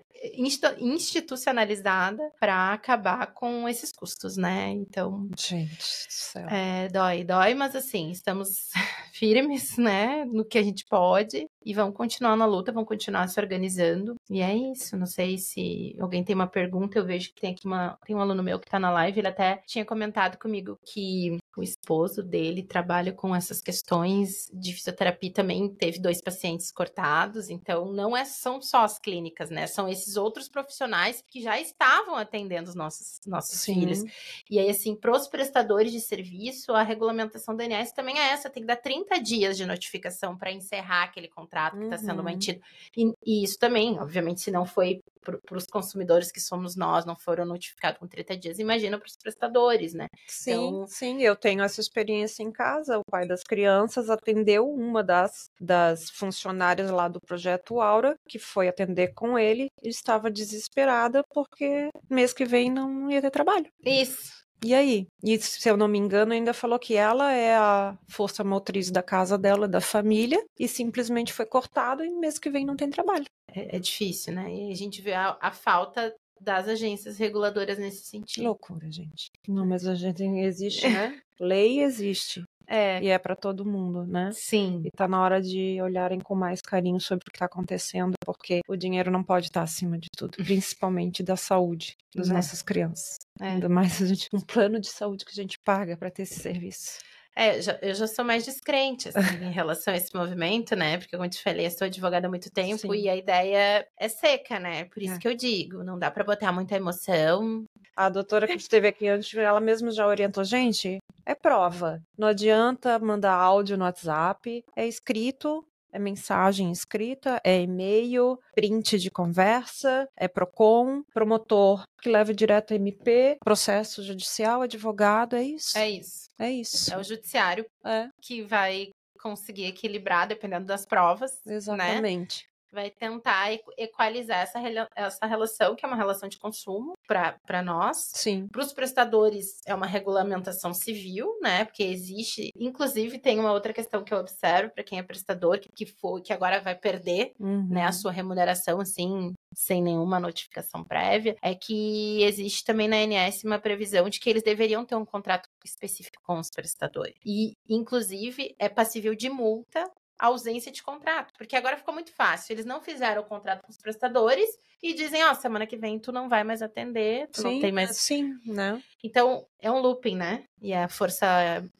institucionalizada para acabar com esses custos, né? Então, gente, do céu. É, dói, dói, mas assim, estamos firmes, *laughs* né, no que a gente pode e vamos continuar na luta, vamos continuar se organizando. E é isso. Não sei se alguém tem uma pergunta. Eu vejo que tem aqui uma, tem um aluno meu que está na live. Ele até tinha comentado comigo que o esposo dele trabalha com essas questões de fisioterapia também. Teve dois pacientes cortados. Então, não é, são só as clínicas, né? São esses outros profissionais que já estavam atendendo os nossos, nossos filhos. E aí, assim, para os prestadores de serviço, a regulamentação da ANS também é essa: tem que dar 30 dias de notificação para encerrar aquele contrato contrato que está uhum. sendo mantido. E, e, isso também, obviamente, se não foi para os consumidores que somos nós, não foram notificados com 30 dias, imagina para os prestadores, né? Sim, então... sim, eu tenho essa experiência em casa. O pai das crianças atendeu uma das, das funcionárias lá do projeto Aura, que foi atender com ele, e estava desesperada porque mês que vem não ia ter trabalho. Isso. E aí? E se eu não me engano, ainda falou que ela é a força motriz da casa dela, da família, e simplesmente foi cortado e mês que vem não tem trabalho. É, é difícil, né? E a gente vê a, a, falta das agências reguladoras nesse sentido. Loucura, gente. Não, mas a gente existe, *laughs* né? Lei existe. É. E é para todo mundo, né? Sim. E tá na hora de olharem com mais carinho sobre o que tá acontecendo, porque o dinheiro não pode estar tá acima de tudo, *laughs* principalmente da saúde das é. nossas crianças. É. Ainda mais a gente, um plano de saúde que a gente paga para ter esse serviço. É, já, eu já sou mais descrente assim, em relação a esse movimento, né? Porque, como eu te falei, eu sou advogada há muito tempo Sim. e a ideia é seca, né? Por isso é. que eu digo, não dá para botar muita emoção. A doutora que esteve aqui antes, ela mesma já orientou, gente, é prova. Não adianta mandar áudio no WhatsApp, é escrito, é mensagem escrita, é e-mail, print de conversa, é PROCON, promotor que leva direto a MP, processo judicial, advogado, é isso. É isso. É isso. É o judiciário é. que vai conseguir equilibrar dependendo das provas. Né? Exatamente. Vai tentar equalizar essa, essa relação, que é uma relação de consumo para nós. Sim. Para os prestadores, é uma regulamentação civil, né? Porque existe. Inclusive, tem uma outra questão que eu observo para quem é prestador, que, que, for, que agora vai perder uhum. né, a uhum. sua remuneração, assim, sem nenhuma notificação prévia, é que existe também na ANS uma previsão de que eles deveriam ter um contrato específico com os prestadores. E, inclusive, é passível de multa ausência de contrato, porque agora ficou muito fácil. Eles não fizeram o contrato com os prestadores e dizem, ó, oh, semana que vem tu não vai mais atender, tu sim, não tem mais. Sim, né? Então, é um looping, né? E a força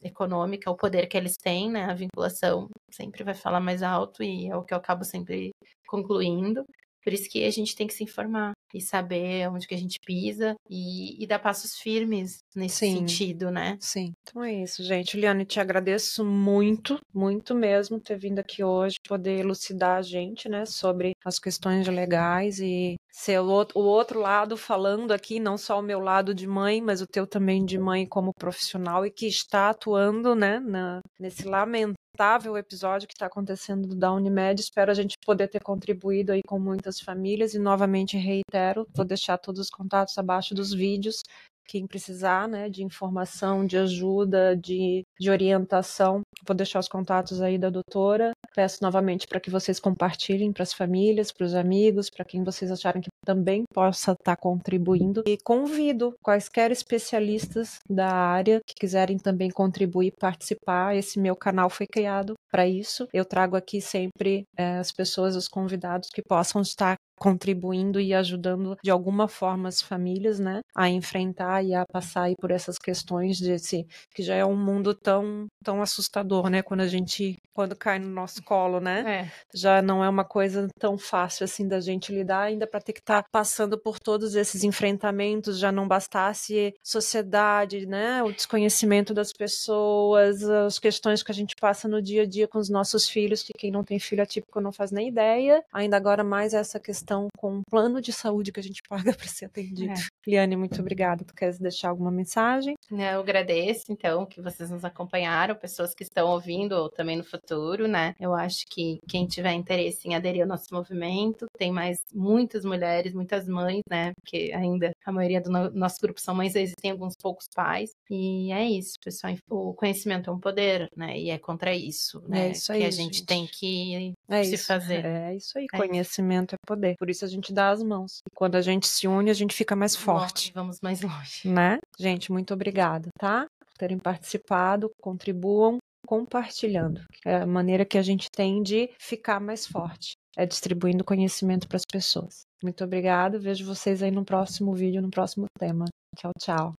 econômica, o poder que eles têm, né? A vinculação sempre vai falar mais alto e é o que eu acabo sempre concluindo. Por isso que a gente tem que se informar e saber onde que a gente pisa e, e dar passos firmes nesse Sim. sentido, né? Sim. Então é isso, gente. Liane, te agradeço muito, muito mesmo ter vindo aqui hoje, poder elucidar a gente, né, sobre as questões legais e ser o outro, lado falando aqui, não só o meu lado de mãe, mas o teu também de mãe como profissional e que está atuando, né, na, nesse lamento lamentável episódio que está acontecendo da Unimed. Espero a gente poder ter contribuído aí com muitas famílias e novamente reitero, vou deixar todos os contatos abaixo dos vídeos. Quem precisar, né, de informação, de ajuda, de, de orientação, vou deixar os contatos aí da doutora. Peço novamente para que vocês compartilhem para as famílias, para os amigos, para quem vocês acharem que também possa estar tá contribuindo. E convido quaisquer especialistas da área que quiserem também contribuir, participar. Esse meu canal foi criado para isso. Eu trago aqui sempre é, as pessoas, os convidados que possam estar contribuindo e ajudando de alguma forma as famílias, né, a enfrentar e a passar por essas questões desse que já é um mundo tão tão assustador, né, quando a gente quando cai no nosso colo, né? É. Já não é uma coisa tão fácil assim da gente lidar, ainda para ter que estar tá passando por todos esses enfrentamentos, já não bastasse sociedade, né, o desconhecimento das pessoas, as questões que a gente passa no dia a dia com os nossos filhos, que quem não tem filho atípico não faz nem ideia. Ainda agora mais essa questão questão com um plano de saúde que a gente *laughs* paga para ser atendido. É. Liane, muito obrigada. Tu queres deixar alguma mensagem? Eu agradeço, então, que vocês nos acompanharam, pessoas que estão ouvindo ou também no futuro, né? Eu acho que quem tiver interesse em aderir ao nosso movimento, tem mais muitas mulheres, muitas mães, né? Porque ainda a maioria do nosso grupo são mães, existem alguns poucos pais. E é isso, pessoal. O conhecimento é um poder, né? E é contra isso, é né? É isso aí, que a gente, gente. tem que é se isso. fazer. É isso aí, é conhecimento isso. é poder. Por isso a gente dá as mãos. E quando a gente se une, a gente fica mais forte. vamos mais longe. Né? Gente, muito obrigada, tá? Por terem participado, contribuam compartilhando. É a maneira que a gente tem de ficar mais forte. É distribuindo conhecimento para as pessoas. Muito obrigada. Vejo vocês aí no próximo vídeo, no próximo tema. Tchau, tchau.